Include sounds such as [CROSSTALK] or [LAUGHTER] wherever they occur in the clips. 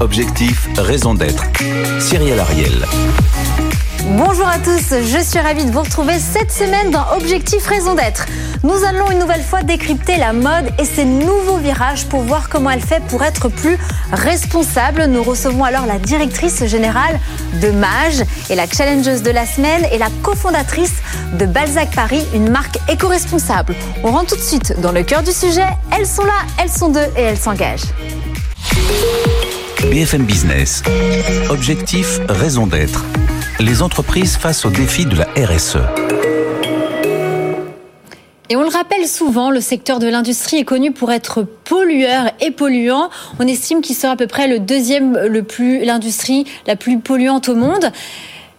Objectif, raison d'être. Cyril Ariel. Bonjour à tous, je suis ravie de vous retrouver cette semaine dans Objectif Raison d'être. Nous allons une nouvelle fois décrypter la mode et ses nouveaux virages pour voir comment elle fait pour être plus responsable. Nous recevons alors la directrice générale de Mage et la challengeuse de la semaine et la cofondatrice de Balzac Paris, une marque éco-responsable. On rentre tout de suite dans le cœur du sujet. Elles sont là, elles sont deux et elles s'engagent. BFM Business. Objectif, raison d'être. Les entreprises face aux défis de la RSE. Et on le rappelle souvent, le secteur de l'industrie est connu pour être pollueur et polluant. On estime qu'il sera à peu près le deuxième, le plus, l'industrie la plus polluante au monde.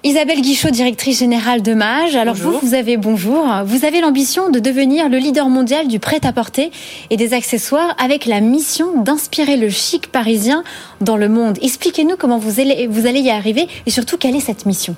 Isabelle Guichot, directrice générale de Mage. Alors vous, vous avez bonjour. Vous avez l'ambition de devenir le leader mondial du prêt-à-porter et des accessoires avec la mission d'inspirer le chic parisien dans le monde. Expliquez-nous comment vous allez, vous allez y arriver et surtout quelle est cette mission?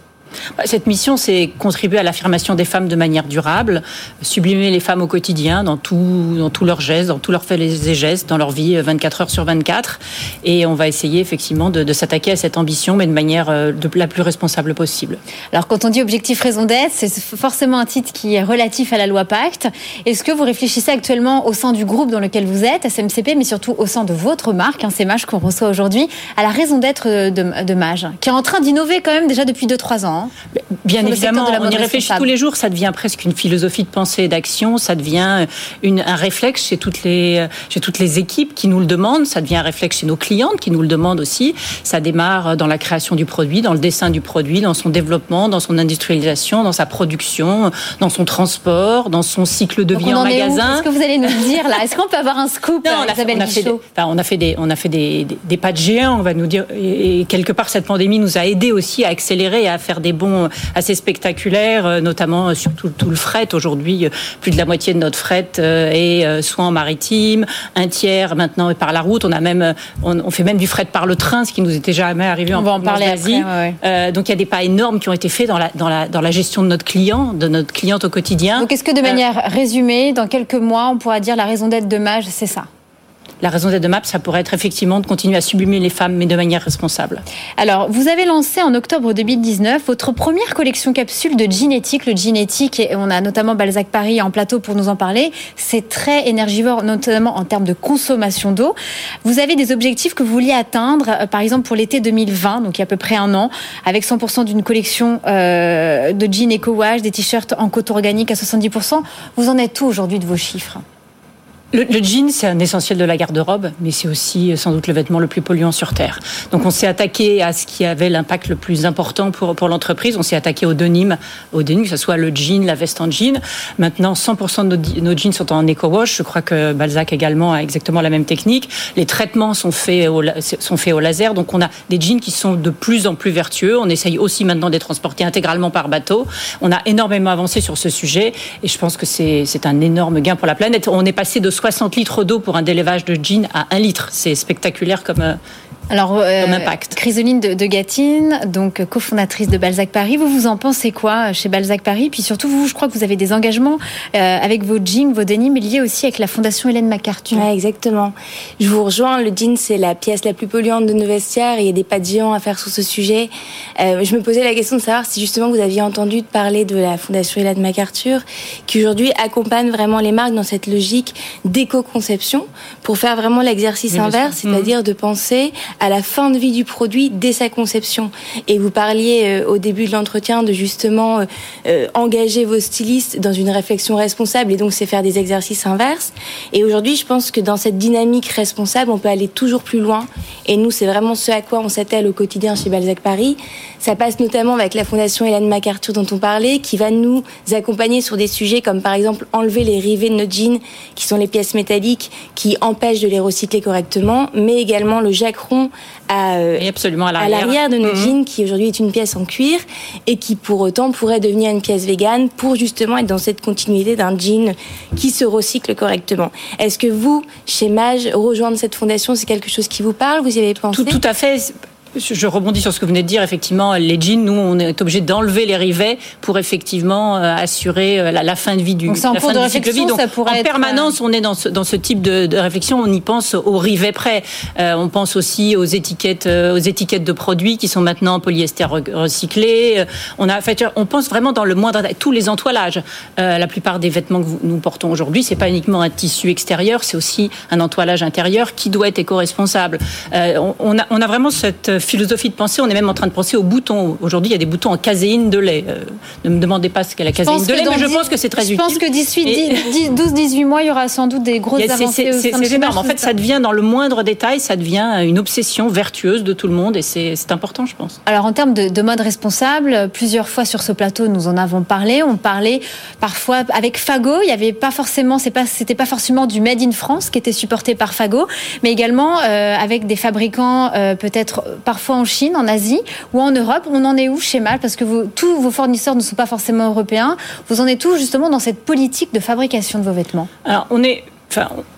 Cette mission, c'est contribuer à l'affirmation des femmes de manière durable, sublimer les femmes au quotidien, dans, tout, dans tous leurs gestes, dans tous leurs faits et gestes, dans leur vie 24 euh, heures sur 24. Et on va essayer effectivement de, s'attaquer à cette ambition, mais de manière euh, la plus responsable possible. Alors quand on dit objectif raison d'être, c'est forcément un titre qui est relatif à la loi Pacte. Est-ce que vous réfléchissez actuellement au sein du groupe dans lequel vous êtes, SMCP, mais surtout au sein de votre marque, hein, c'est Mage qu'on reçoit aujourd'hui, à la raison d'être de, de Mage, qui est en train d'innover quand même déjà depuis 2-3 ans hein Bien évidemment, on y réfléchit tous les jours. Ça devient presque une philosophie de pensée et d'action. Ça devient une, un réflexe chez toutes les chez toutes les équipes qui nous le demandent. Ça devient un réflexe chez nos clientes qui nous le demandent aussi. Ça démarre dans la création du produit, dans le dessin du produit, dans son développement, dans son industrialisation, dans sa production, dans son transport, dans son cycle de vie en, magasin. Qu'est-ce que vous allez nous dire là? Est-ce qu'on peut avoir un scoop non, on, a fait, on, a fait des, on a fait des on a fait des, des, pas de géants, on va nous dire. Et quelque part, cette pandémie nous a aidé aussi à accélérer et à faire des bons assez spectaculaires, euh, notamment sur tout, le fret. Aujourd'hui, euh, plus de la moitié de notre fret euh, est soit en maritime, un tiers maintenant est par la route. On a même, on, fait même du fret par le train, ce qui nous était jamais arrivé on en, va en parler Asie. donc il y a des pas énormes qui ont été faits dans la, dans la, dans la gestion de notre client, de notre cliente au quotidien. Donc est-ce que de manière résumée, dans quelques mois, on pourra dire la raison d'être de Mage, c'est ça? La raison d'être de MAP, ça pourrait être effectivement de continuer à sublimer les femmes, mais de manière responsable. Alors, vous avez lancé en octobre 2019 votre première collection capsule de Genetic, le Genetic, et on a notamment Balzac Paris en plateau pour nous en parler. C'est très énergivore, notamment en termes de consommation d'eau. Vous avez des objectifs que vous vouliez atteindre, euh, par exemple pour l'été 2020, donc il y a à peu près un an, avec 100% d'une collection euh, de jeans éco-wash, des t-shirts en coton organique à 70%. Vous en êtes où aujourd'hui de vos chiffres? Le, jean, c'est un essentiel de la garde-robe, mais c'est aussi euh, sans doute le vêtement le plus polluant sur Terre. Donc on s'est attaqué à ce qui avait l'impact le plus important pour, pour l'entreprise. On s'est attaqué au denim, au denim, que ce soit le jean, la veste en jean. Maintenant, 100% de nos, jeans sont en eco-wash. Je crois que Balzac également a exactement la même technique. Les traitements sont faits au, sont faits au laser. Donc on a des jeans qui sont de plus en plus vertueux. On essaye aussi maintenant de les transporter intégralement par bateau. On a énormément avancé sur ce sujet et je pense que c'est un énorme gain pour la planète. On est passé de 60 litres d'eau pour un délevage de jeans à 1 litre. C'est spectaculaire comme, euh, alors, euh, impact. Chrysoline de, de Gatine, donc cofondatrice de Balzac Paris, vous vous en pensez quoi euh, chez Balzac Paris? Puis surtout, vous, je crois que vous avez des engagements euh, avec vos jeans, vos mais liés aussi avec la Fondation Hélène MacArthur. Ouais, exactement. Je vous rejoins. Le jean, c'est la pièce la plus polluante de nos vestiaires. il y a des pas de géants à faire sur ce sujet. Euh, je me posais la question de savoir si justement vous aviez entendu parler de la Fondation Hélène MacArthur, qui aujourd'hui accompagne vraiment les marques dans cette logique d'éco-conception pour faire vraiment l'exercice inverse, c'est-à-dire de penser à la fin de vie du produit dès sa conception. Et vous parliez euh, au début de l'entretien de justement euh, euh, engager vos stylistes dans une réflexion responsable et donc c'est faire des exercices inverses. Et aujourd'hui, je pense que dans cette dynamique responsable, on peut aller toujours plus loin. Et nous, c'est vraiment ce à quoi on s'attelle au quotidien chez Balzac Paris. Ça passe notamment avec la Fondation Hélène MacArthur dont on parlait, qui va nous accompagner sur des sujets comme par exemple enlever les rivets de nos jeans, qui sont les pièces métalliques qui empêchent de les recycler correctement, mais également le à, euh, absolument à l'arrière de nos mhm. jeans, qui aujourd'hui est une pièce en cuir et qui pour autant pourrait devenir une pièce végane pour justement être dans cette continuité d'un jean qui se recycle correctement. Est-ce que vous, chez Mage, rejoindre cette fondation, c'est quelque chose qui vous parle? Vous y avez pensé? Tout, tout à fait je rebondis sur ce que vous venez de dire. Effectivement, les jeans, nous, on est obligé d'enlever les rivets pour effectivement euh, assurer euh, la, fin de vie du, Donc en la fin de cycle vie. Donc, ça pourrait en permanence, on est dans ce, dans ce type de, de, réflexion. On y pense aux rivets près. on pense aussi aux étiquettes, aux étiquettes de produits qui sont maintenant en polyester recyclé. On a, fait, on pense vraiment dans le moindre tous les entoilages. la plupart des vêtements que nous portons aujourd'hui, c'est pas uniquement un tissu extérieur, c'est aussi un entoilage intérieur qui doit être éco-responsable. on, a, on a vraiment cette philosophie de pensée. On est même en train de penser aux boutons. Aujourd'hui, il y a des boutons en caséine de lait. Euh, ne me demandez pas ce qu'est la caséine de lait, mais je pense que c'est très utile. Je pense que d'ici 12-18 mois, il y aura sans doute des grosses avancées. C'est énorme. En fait, ça devient dans le moindre détail, ça devient une obsession vertueuse de tout le monde et c'est important, je pense. Alors, en termes de, de, mode responsable, plusieurs fois sur ce plateau, nous en avons parlé. On parlait parfois avec Fago. Il y avait pas forcément, c'est pas, c'était pas forcément du made in France qui était supporté par Fago, mais également euh, avec des fabricants euh, peut-être parfois en Chine, en Asie ou en Europe. On en est où chez Mal Parce que tous vos fournisseurs ne sont pas forcément européens. Vous en êtes où justement dans cette politique de fabrication de vos vêtements? Alors on est,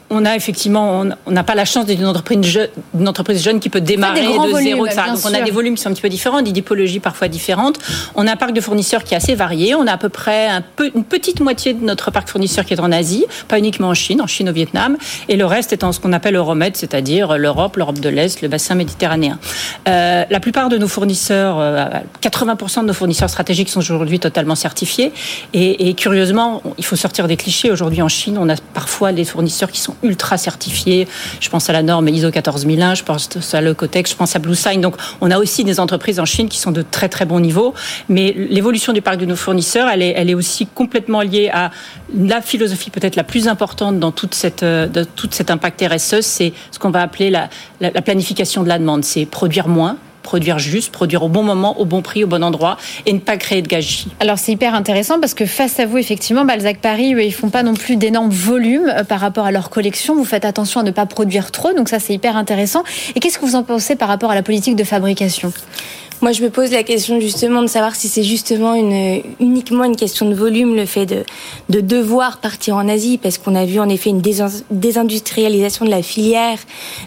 on a effectivement, on n'a pas la chance d'être une entreprise, jeune, une entreprise jeune qui peut démarrer de zéro. Donc on a des volumes qui sont un petit peu différents, des typologies parfois différentes. On a un parc de fournisseurs qui est assez varié. On a à peu près un peu, une petite moitié de notre parc fournisseur qui est en Asie, pas uniquement en Chine, en Chine au Vietnam, et le reste est en ce qu'on appelle Euromed, c'est-à-dire l'Europe, l'Europe de l'Est, le bassin méditerranéen. Euh, la plupart de nos fournisseurs, 80% euh, de nos fournisseurs stratégiques sont aujourd'hui totalement certifiés. Et, et curieusement, il faut sortir des clichés. Aujourd'hui en Chine, on a parfois des fournisseurs qui sont ultra certifiés. Je pense à la norme ISO 14001, je pense à Lecotex, je pense à BlueSign. Donc, on a aussi des entreprises en Chine qui sont de très très bons niveaux. Mais l'évolution du parc de nos fournisseurs, elle est, elle est aussi complètement liée à la philosophie peut-être la plus importante dans toute cette, euh, de tout cet impact RSE, c'est ce qu'on va appeler la, la planification de la demande. C'est produire moins, produire juste, produire au bon moment, au bon prix, au bon endroit et ne pas créer de gâchis. Alors c'est hyper intéressant parce que face à vous, effectivement, Balzac Paris, ils font pas non plus d'énormes volumes euh, par rapport à leur collection. Vous faites attention à ne pas produire trop, donc ça c'est hyper intéressant. Et qu'est-ce que vous en pensez par rapport à la politique de fabrication? Moi, je me pose la question justement de savoir si c'est justement une, uniquement une question de volume, le fait de, de devoir partir en Asie, parce qu'on a vu en effet une désindustrialisation de la filière,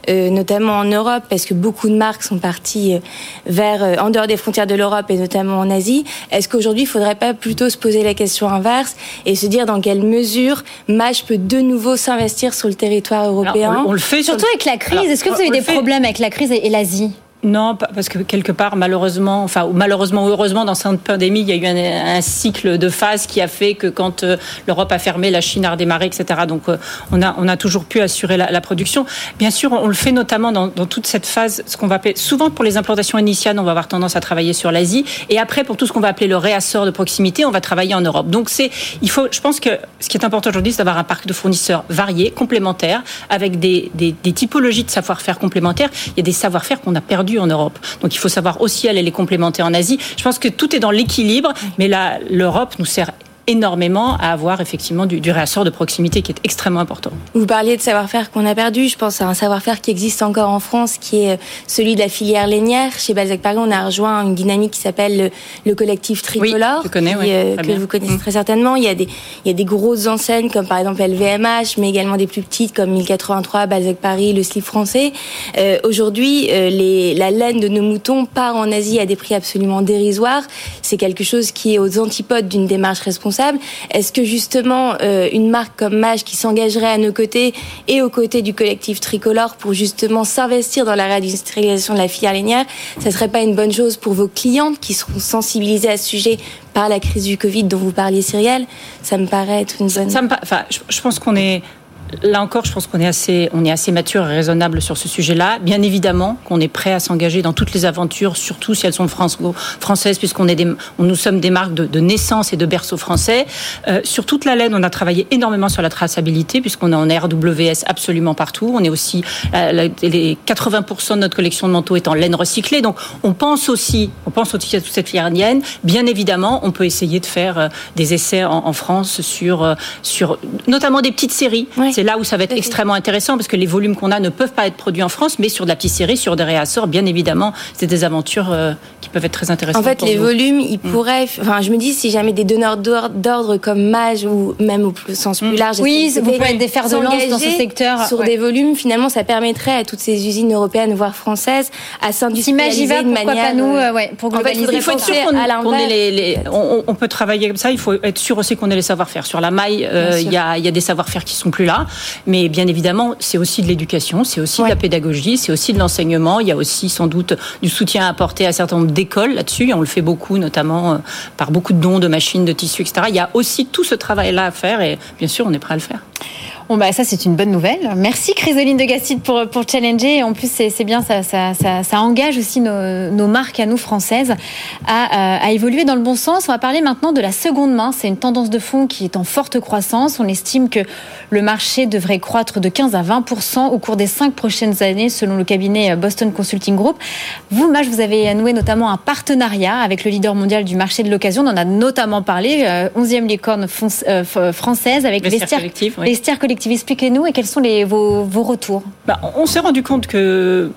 euh, notamment en Europe, parce que beaucoup de marques sont parties euh, vers euh, en dehors des frontières de l'Europe et notamment en Asie. Est-ce qu'aujourd'hui, il faudrait pas plutôt se poser la question inverse et se dire dans quelle mesure Mage peut de nouveau s'investir sur le territoire européen Alors, on, le fait surtout avec la crise. Est-ce que vous avez des problèmes avec la crise et l'Asie non, parce que quelque part, malheureusement, enfin malheureusement ou heureusement, dans cette pandémie, il y a eu un, cycle de phase qui a fait que quand euh, l'Europe a fermé, la Chine a redémarré, etc. Donc euh, on a on a toujours pu assurer la, production. Bien sûr, on le fait notamment dans, toute cette phase, ce qu'on va appeler souvent pour les implantations initiales, on va avoir tendance à travailler sur l'Asie, et après pour tout ce qu'on va appeler le réassort de proximité, on va travailler en Europe. Donc c'est, il faut, je pense que ce qui est important aujourd'hui, c'est d'avoir un parc de fournisseurs variés, complémentaires, avec des, des, typologies de savoir-faire complémentaires. Il y a des savoir-faire qu'on a en Europe. Donc il faut savoir aussi aller les complémenter en Asie. Je pense que tout est dans l'équilibre, mais là, l'Europe nous sert énormément à avoir effectivement du, du, réassort de proximité qui est extrêmement important. Vous parliez de savoir-faire qu'on a perdu. Je pense à un savoir-faire qui existe encore en France, qui est celui de la filière lainière. Chez Balzac Paris, on a rejoint une dynamique qui s'appelle le, collectif Tricolore, oui, connais, euh, que vous connaissez mmh. très certainement. Il y, a des, il y a des grosses enseignes comme par exemple LVMH, mais également des plus petites comme 1083, Balzac Paris, le slip français. Euh, Aujourd'hui, euh, la laine de nos moutons part en Asie à des prix absolument dérisoires. C'est quelque chose qui est aux antipodes d'une démarche responsable est-ce que justement euh, une marque comme Mage qui s'engagerait à nos côtés et aux côtés du collectif tricolore pour justement s'investir dans la réindustrialisation de la filière lainière, ça serait pas une bonne chose pour vos clientes qui seront sensibilisées à ce sujet par la crise du Covid dont vous parliez, Cyrielle? Ça me paraît être une bonne. Ça me, enfin, je pense qu'on est là encore, je pense qu'on est assez, on est assez mature et raisonnable sur ce sujet-là. Bien évidemment qu'on est prêt à s'engager dans toutes les aventures, surtout si elles sont françaises, puisqu'on est des, nous sommes des marques de, naissance et de berceau français. Euh, sur toute la laine, on a travaillé énormément sur la traçabilité, puisqu'on est en RWS absolument partout. On est aussi, les 80% de notre collection de manteaux est en laine recyclée. Donc, on pense aussi, on pense aussi à toute cette filière Bien évidemment, on peut essayer de faire euh, des essais en, France sur, euh, sur notamment des petites séries. C'est là où ça va être extrêmement intéressant parce que les volumes qu'on a ne peuvent pas être produits en France, mais sur de la petite série, sur des réassorts, bien évidemment, c'est des aventures euh, qui peuvent être très intéressantes. En fait, les volumes, ils mm. pourraient. Enfin, je me dis, si jamais des donneurs d'ordre comme Mage ou même au sens plus mm. large, oui, vous pouvez être des fers de lance dans ce secteur sur des volumes. Finalement, ça permettrait à toutes ces usines européennes, voire françaises, à s'industrialiser de manière. Pas nous, euh, ouais, pour globaliser. En fait, il faut être sûr qu'on les, les, on, on, peut travailler comme ça. Il faut être sûr aussi qu'on ait les savoir-faire. Sur la maille, euh, il y, a, y, a, des savoir-faire qui sont plus là, mais bien évidemment, c'est aussi de l'éducation, c'est aussi de la pédagogie, c'est aussi de l'enseignement. Il y a aussi sans doute du soutien à apporter à un certain nombre d'écoles là-dessus. Et on le fait beaucoup, notamment euh, par beaucoup de dons de machines, de tissus, etc. Il y a aussi tout ce travail-là à faire, et bien sûr, on est prêt à le faire. Bon, bah, ça, c'est une bonne nouvelle. Merci, Chrysoline de Gastide, pour, pour challenger. En plus, c'est bien, ça, ça, ça, ça, engage aussi nos, nos, marques à nous françaises à, à, évoluer dans le bon sens. On va parler maintenant de la seconde main. C'est une tendance de fond qui est en forte croissance. On estime que le marché devrait croître de 15 à 20% au cours des cinq prochaines années, selon le cabinet Boston Consulting Group. Vous, Maj, vous avez noué notamment un partenariat avec le leader mondial du marché de l'occasion. On en a notamment parlé, 11e euh, licorne euh, française avec Vestiaire Collective. Expliquez-nous et quels sont vos retours. Bah, On s'est rendu compte que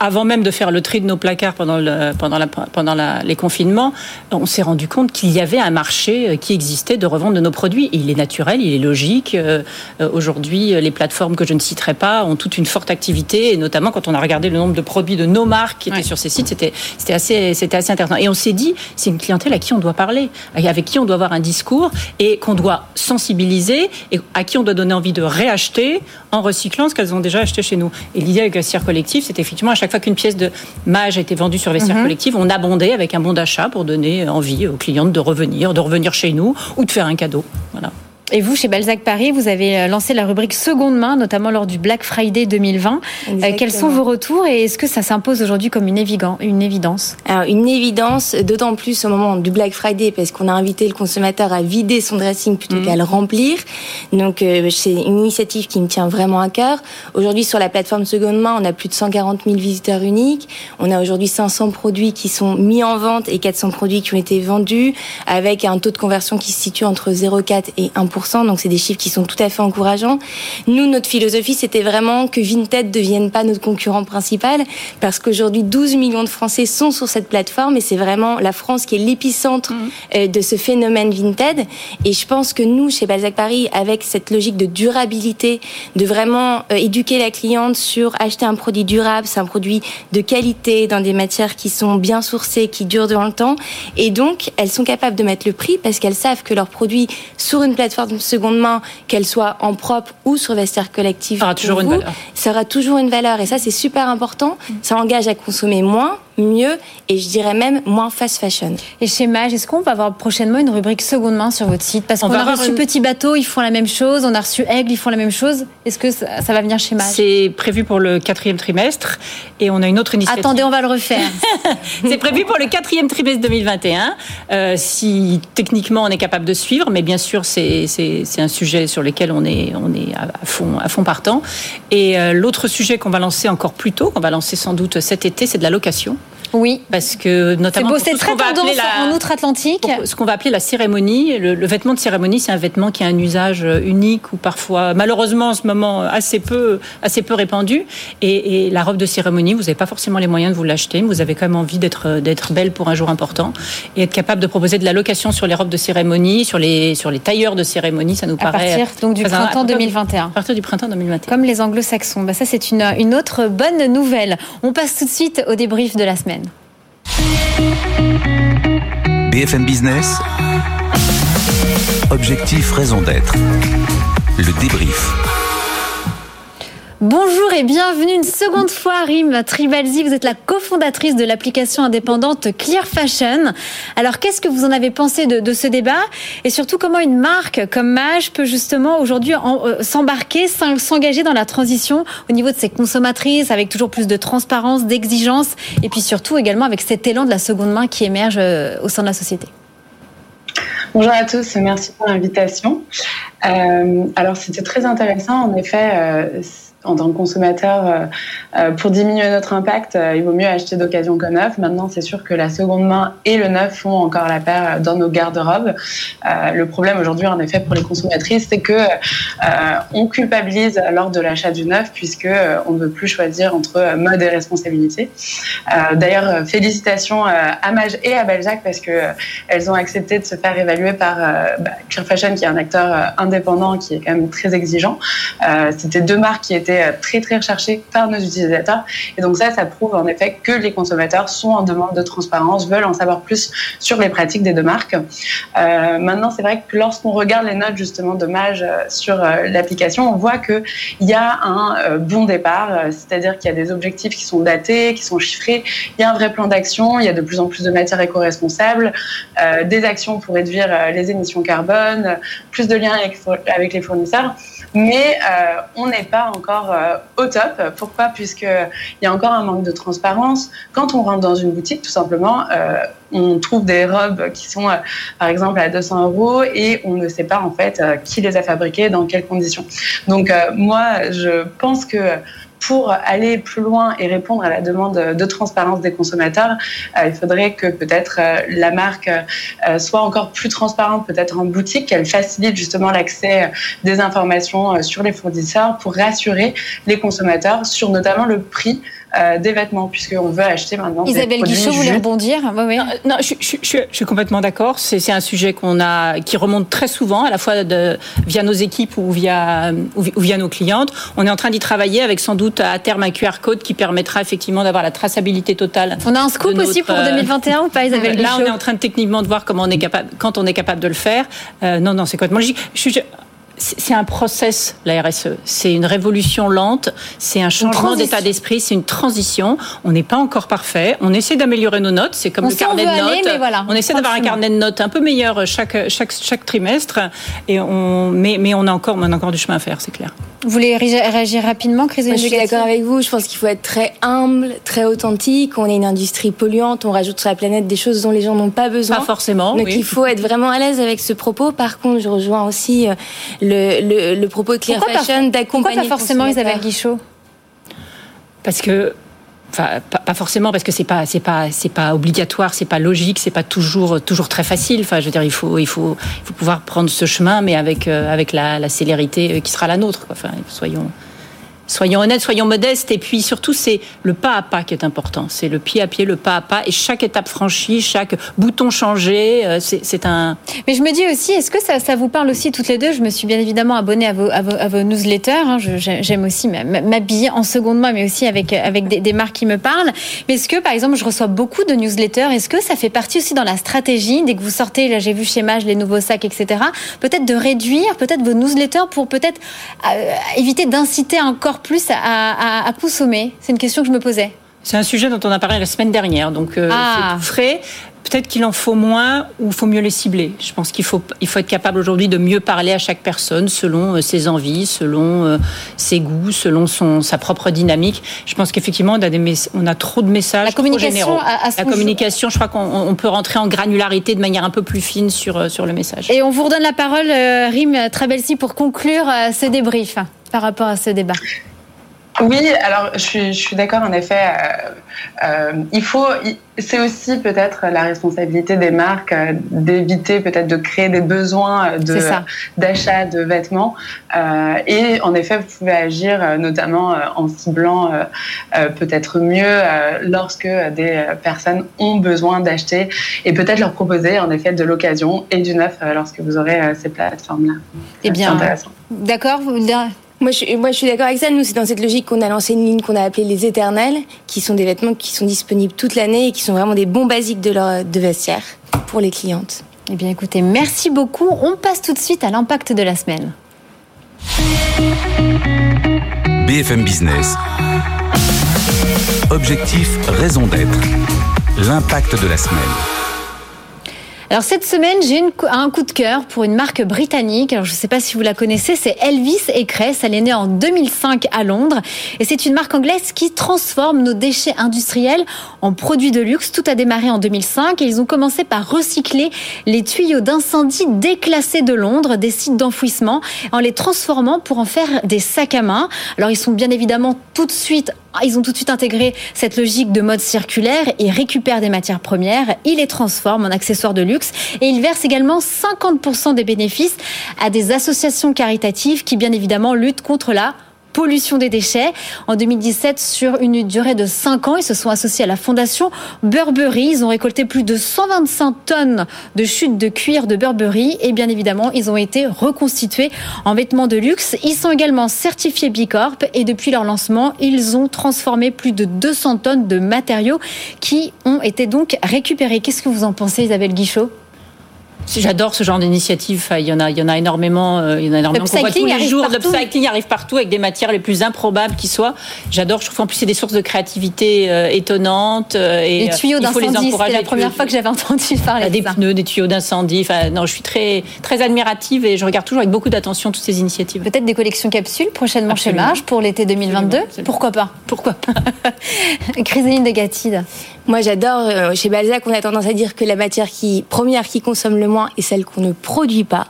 avant même de faire le tri de nos placards pendant, le, pendant, la, pendant la, les confinements, on s'est rendu compte qu'il y avait un marché euh, qui existait de revente de nos produits. il est naturel, il est logique. Euh, euh, aujourd'hui, les plateformes que je ne citerai pas ont toute une forte activité, et notamment quand on a regardé le nombre de produits de nos marques qui étaient sur ces sites, c'était assez, assez intéressant. Et on s'est dit, c'est une clientèle à qui on doit parler, avec qui on doit avoir un discours et qu'on doit sensibiliser et à qui on doit donner envie de réacheter en recyclant ce qu'elles ont déjà acheté chez nous. Et l'idée avec Vestiaire Collectif, c'est effectivement à chaque fois qu'une pièce de mage a été vendue sur Vestiaire mhm. Collectif, on abondait avec un bon d'achat pour donner envie aux clientes de revenir, de revenir chez nous ou de faire un cadeau. Voilà. Et vous, chez Balzac Paris, vous avez euh, lancé la rubrique seconde main, notamment lors du Black Friday 2020. Euh, quels sont vos retours et est-ce que ça s'impose aujourd'hui comme une, une évidence? Alors, une évidence, d'autant plus au moment du Black Friday, parce qu'on a invité le consommateur à vider son dressing plutôt mmh. qu'à le remplir. Donc, euh, c'est une initiative qui me tient vraiment à cœur. Aujourd'hui, sur la plateforme seconde main, on a plus de 140 000 visiteurs uniques. On a aujourd'hui 500 produits qui sont mis en vente et 400 produits qui ont été vendus, avec un taux de conversion qui se situe entre 0,4 et 1 donc c'est des chiffres qui sont tout à fait encourageants. Nous, notre philosophie, c'était vraiment que Vinted ne devienne pas notre concurrent principal, parce qu'aujourd'hui, 12 millions de Français sont sur cette plateforme, et c'est vraiment la France qui est l'épicentre mmh. euh, de ce phénomène Vinted. Et je pense que nous, chez Balzac Paris, avec cette logique de durabilité, de vraiment euh, éduquer la cliente sur acheter un produit durable, c'est un produit de qualité, dans des matières qui sont bien sourcées, qui durent dans le temps, et donc elles sont capables de mettre le prix parce qu'elles savent que leurs produits sur une plateforme seconde main, qu'elle soit en propre ou sur vestiaire collectif, ça aura toujours une valeur. Ça aura toujours une valeur et ça c'est super important. Ça engage à consommer moins, mieux et je dirais même moins fast fashion. Et chez Mage, est-ce qu'on va avoir prochainement une rubrique seconde main sur votre site? Parce qu'on a reçu Petit Bateau, ils font la même chose, on a reçu Aigle, ils font la même chose. Est-ce que ça, va venir chez Mage C'est prévu pour le quatrième trimestre et on a une autre initiative. Attendez, on va le refaire. [LAUGHS] c'est prévu pour le quatrième trimestre 2021, euh, si techniquement on est capable de suivre, mais bien sûr c'est un sujet sur lequel on est, on est à, fond, à fond partant. Et euh, l'autre sujet qu'on va lancer encore plus tôt, qu'on va lancer sans doute cet été, c'est de la location. Oui. Parce que notamment. C'est très tendance en outre-Atlantique. Ce qu'on va appeler la cérémonie. Le, vêtement de cérémonie, c'est un vêtement qui a un usage unique ou parfois, malheureusement en ce moment, assez peu, assez peu répandu. Et, la robe de cérémonie, vous n'avez pas forcément les moyens de vous l'acheter, mais vous avez quand même envie d'être, d'être belle pour un jour important. Et être capable de proposer de la location sur les robes de cérémonie, sur les, sur les tailleurs de cérémonie, ça nous paraît. À partir donc, du printemps 2021. À partir du printemps 2021. Comme les anglo-saxons. Bah, ça, c'est une, une autre bonne nouvelle. On passe tout de suite au débrief de la semaine. BFM Business. Objectif, raison d'être. Le débrief. Bonjour et bienvenue une seconde fois, Rim Tribalzi. Vous êtes la cofondatrice de l'application indépendante Clear Fashion. Alors, qu'est-ce que vous en avez pensé de, ce débat? Et surtout, comment une marque comme Mage peut justement aujourd'hui euh, s'embarquer, s'engager dans la transition au niveau de ses consommatrices, avec toujours plus de transparence, d'exigence, et puis surtout également avec cet élan de la seconde main qui émerge euh, au sein de la société? Bonjour à tous, merci pour l'invitation. Euh, alors c'était très intéressant, en effet, en tant que consommateur, euh, euh, pour diminuer notre impact, euh, il vaut mieux acheter d'occasion que neuf. Maintenant, c'est sûr que la seconde main et le neuf font encore la paire dans nos garde-robes. le problème aujourd'hui, en effet, pour les consommatrices, c'est que on culpabilise lors de l'achat du neuf, puisque on ne veut plus choisir entre mode et responsabilité. D'ailleurs, félicitations à Mage et à Balzac parce que elles ont accepté de se faire évaluer par bah, Clear Fashion, qui est un acteur indépendant qui est quand même très exigeant. C'était deux marques qui étaient euh, très très recherché par nos utilisateurs. Et donc ça, ça prouve en effet que les consommateurs sont en demande de transparence, veulent en savoir plus sur les pratiques des deux marques. Euh, maintenant, c'est vrai que lorsqu'on regarde les notes justement de Mage euh, sur l'application, on voit qu'il y a un bon départ, c'est-à-dire qu'il y a des objectifs qui sont datés, qui sont chiffrés, il y a un vrai plan d'action, il y a de plus en plus de matières éco-responsables, des actions pour réduire les émissions carbone, plus de liens avec les fournisseurs mais on n'est pas encore euh, au top. Pourquoi? Puisqu'il y a encore un manque de transparence. Quand on rentre dans une boutique, tout simplement, euh, on trouve des robes qui sont, par exemple, à 200 euros et on ne sait pas en fait qui les a fabriquées, dans quelles conditions. Donc moi, je pense que pour aller plus loin et répondre à la demande de transparence des consommateurs, euh, il faudrait que peut-être euh, la marque euh, soit encore plus transparente, peut-être en boutique, qu'elle facilite justement l'accès des informations sur les fournisseurs pour rassurer les consommateurs sur notamment le prix euh, des vêtements, puisqu'on veut acheter maintenant. Isabelle des Guichot voulait rebondir. Oui, Non, je, je, suis complètement d'accord. C'est un sujet qu'on a, qui remonte très souvent, à la fois de, via nos équipes ou via, ou via nos clientes. On est en train d'y travailler avec sans doute à terme un QR code qui permettra effectivement d'avoir la traçabilité totale. On a un scoop aussi pour 2021 ou pas, Isabelle Là, on est en train de techniquement de voir comment on est capable, quand on est capable de le faire. Euh, non, non, c'est complètement logique. Je, c'est un process, la RSE. C'est une révolution lente, c'est un changement d'état d'esprit, c'est une transition. On n'est pas encore parfait. On essaie d'améliorer nos notes. C'est comme le carnet de notes. on essaie d'avoir un carnet de notes un peu meilleur chaque, chaque, chaque trimestre. Et on, mais, mais on, a encore, on a encore du chemin à faire, c'est clair. Vous voulez réagir rapidement, Chris Je suis d'accord avec vous. Je pense qu'il faut être très humble, très authentique. On est une industrie polluante. On rajoute sur la planète des choses dont les gens n'ont pas besoin. Pas forcément. Donc il faut être vraiment à l'aise avec ce propos. Par contre, je rejoins aussi euh, le, le, propos de Clear Fashion d'accompagner. Pourquoi pas forcément Isabelle Guichot? Parce que Enfin, pas, forcément parce que c'est pas c'est pas c'est pas obligatoire, c'est pas logique, c'est pas toujours toujours très facile. Enfin, je veux dire, il faut il faut il faut pouvoir prendre ce chemin, mais avec euh, avec la, la célérité qui sera la nôtre. Enfin, soyons Soyons honnêtes, soyons modestes, et puis surtout c'est le pas à pas qui est important. C'est le pied à pied, le pas à pas, et chaque étape franchie, chaque bouton changé, euh, c'est un. Mais je me dis aussi, est-ce que ça, vous parle aussi toutes les deux? Je me suis bien évidemment abonnée à vos, newsletters. Hein. J'aime aussi m'habiller en seconde main, mais aussi avec avec des, des, marques qui me parlent. Mais est-ce que, par exemple, je reçois beaucoup de newsletters? Est-ce que ça fait partie aussi dans la stratégie? Dès que vous sortez Là, j'ai vu chez Mage les nouveaux sacs, etc. Peut-être de réduire, peut-être vos newsletters pour peut-être euh, éviter d'inciter encore plus à, consommer C'est une question que je me posais. C'est un sujet dont on a parlé la semaine dernière, donc euh, ah. c'est tout frais. Peut-être qu'il en faut moins ou il faut mieux les cibler. Je pense qu'il faut, il faut être capable aujourd'hui de mieux parler à chaque personne selon euh, ses envies, selon euh, ses goûts, selon son, sa propre dynamique. Je pense qu'effectivement, on, a des on a trop de messages. La communication, à, La communication, je crois qu'on peut rentrer en granularité de manière un peu plus fine sur, sur le message. Et on vous redonne la parole, Rim Trabelsi, pour conclure ce débrief par rapport à ce débat. Oui, alors je suis, je suis d'accord en effet. Euh, euh, il faut, c'est aussi peut-être la responsabilité des marques euh, d'éviter peut-être de créer des besoins de, d'achat de vêtements. Et en effet, vous pouvez agir notamment en ciblant peut-être mieux lorsque des personnes ont besoin d'acheter et peut-être leur proposer en effet de l'occasion et du neuf lorsque vous aurez ces plateformes-là. Eh bien, d'accord. Moi je, moi, je suis d'accord avec ça. Nous, c'est dans cette logique qu'on a lancé une ligne qu'on a appelée les éternels, qui sont des vêtements qui sont disponibles toute l'année et qui sont vraiment des bons basiques de, leur, de vestiaire pour les clientes. Eh bien, écoutez, merci beaucoup. On passe tout de suite à l'impact de la semaine. BFM Business. Objectif, raison d'être. L'impact de la semaine. Alors cette semaine, j'ai un coup de cœur pour une marque britannique. Alors je ne sais pas si vous la connaissez, c'est Elvis et Cress. Elle est née en 2005 à Londres et c'est une marque anglaise qui transforme nos déchets industriels en produits de luxe. Tout a démarré en 2005 et ils ont commencé par recycler les tuyaux d'incendie déclassés de Londres, des sites d'enfouissement, en les transformant pour en faire des sacs à main. Alors ils sont bien évidemment tout de suite ils ont tout de suite intégré cette logique de mode circulaire. Et récupèrent des matières premières, ils les transforment en accessoires de luxe et ils versent également 50% des bénéfices à des associations caritatives qui bien évidemment luttent contre la pollution des déchets. En 2017, sur une durée de 5 ans, ils se sont associés à la fondation Burberry. Ils ont récolté plus de 125 tonnes de chutes de cuir de Burberry et bien évidemment, ils ont été reconstitués en vêtements de luxe. Ils sont également certifiés Bicorp et depuis leur lancement, ils ont transformé plus de 200 tonnes de matériaux qui ont été donc récupérés. Qu'est-ce que vous en pensez, Isabelle Guichot? J'adore ce genre d'initiative. Il y en a, il y en a énormément. Euh, il y en a énormément qu'on voit tous les jours. L'upcycling arrive partout avec des matières les plus improbables qui soient. J'adore. Je trouve en plus c'est des sources de créativité euh, étonnantes. Euh, et les tuyaux d'incendie. C'était la première fois que j'avais entendu [LAUGHS] parler. Des pneus, des tuyaux d'incendie. Enfin, non, je suis très très admirative et je regarde toujours avec beaucoup d'attention toutes ces initiatives. Peut-être des collections capsules prochainement chez Marge pour l'été 2022. Pourquoi pas? Pourquoi pas? [LAUGHS] Chrysaline de Gatide. Moi, j'adore. Euh, chez Balzac, on a tendance à dire que la matière qui première qui consomme le moins est celle qu'on ne produit pas.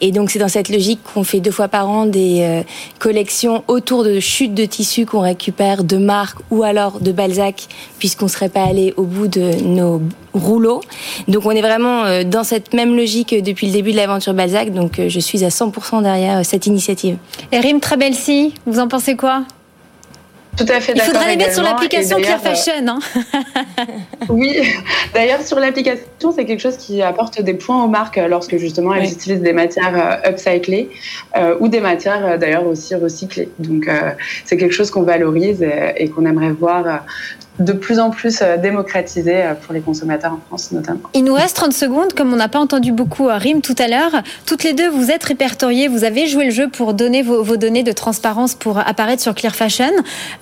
Et donc, c'est dans cette logique qu'on fait deux fois par an des euh, collections autour de chutes de tissus qu'on récupère de marques ou alors de Balzac, puisqu'on serait pas allé au bout de nos rouleaux. Donc, on est vraiment euh, dans cette même logique depuis le début de l'aventure Balzac. Donc, je suis à 100% derrière cette initiative. Et Rim Trabelsi, vous en pensez quoi? Tout à fait Il faudra les mettre sur l'application Clear Fashion. Hein. [LAUGHS] oui, d'ailleurs sur l'application, c'est quelque chose qui apporte des points aux marques lorsque justement elles utilisent des matières euh, upcyclées euh, ou des matières euh, d'ailleurs aussi recyclées. Donc c'est quelque chose qu'on valorise et qu'on aimerait voir de plus en plus euh, démocratisé euh, pour les consommateurs en France notamment. Il nous reste 30 secondes, comme on n'a pas entendu beaucoup à Rim tout à l'heure. Toutes les deux, vous êtes répertoriées, vous avez joué le jeu pour donner vos, données de transparence pour apparaître sur Clear Fashion.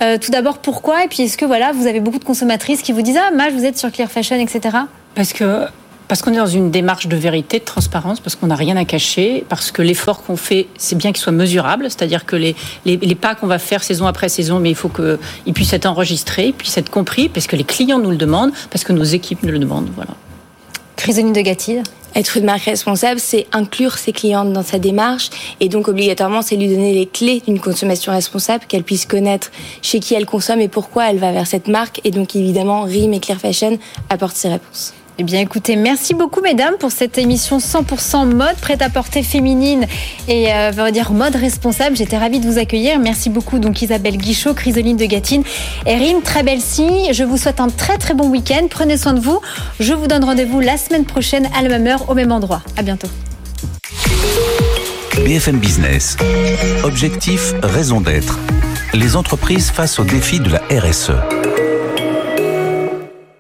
Euh, tout d'abord, pourquoi? Et puis, est-ce que voilà, vous avez beaucoup de consommatrices qui vous disent Ah, Maj, vous êtes sur Clear Fashion, etc. Parce que parce qu'on est dans une démarche de vérité, de transparence, parce qu'on n'a rien à cacher, parce que l'effort qu'on fait, c'est bien qu'il soit mesurable, c'est-à-dire que les, les, pas qu'on va faire saison après saison, mais il faut qu'ils puissent être enregistrés, puissent être compris, parce que les clients nous le demandent, parce que nos équipes nous le demandent. Voilà. Chrysonie de Gatille être une marque responsable, c'est inclure ses clientes dans sa démarche et donc obligatoirement, c'est lui donner les clés d'une consommation responsable, qu'elle puisse connaître chez qui elle consomme et pourquoi elle va vers cette marque. Et donc évidemment, RIM et Clear Fashion apportent ces réponses. Eh bien, écoutez, merci beaucoup, mesdames, pour cette émission 100% mode, prête à porter féminine et, euh, dire, mode responsable. J'étais ravie de vous accueillir. Merci beaucoup, donc, Isabelle Guichot, Chrysoline de Gatine et Rim, très belle si. Je vous souhaite un très, très bon week-end. Prenez soin de vous. Je vous donne rendez-vous la semaine prochaine à la même heure, au même endroit. À bientôt. BFM Business. Objectif, raison d'être. Les entreprises face au défi de la RSE.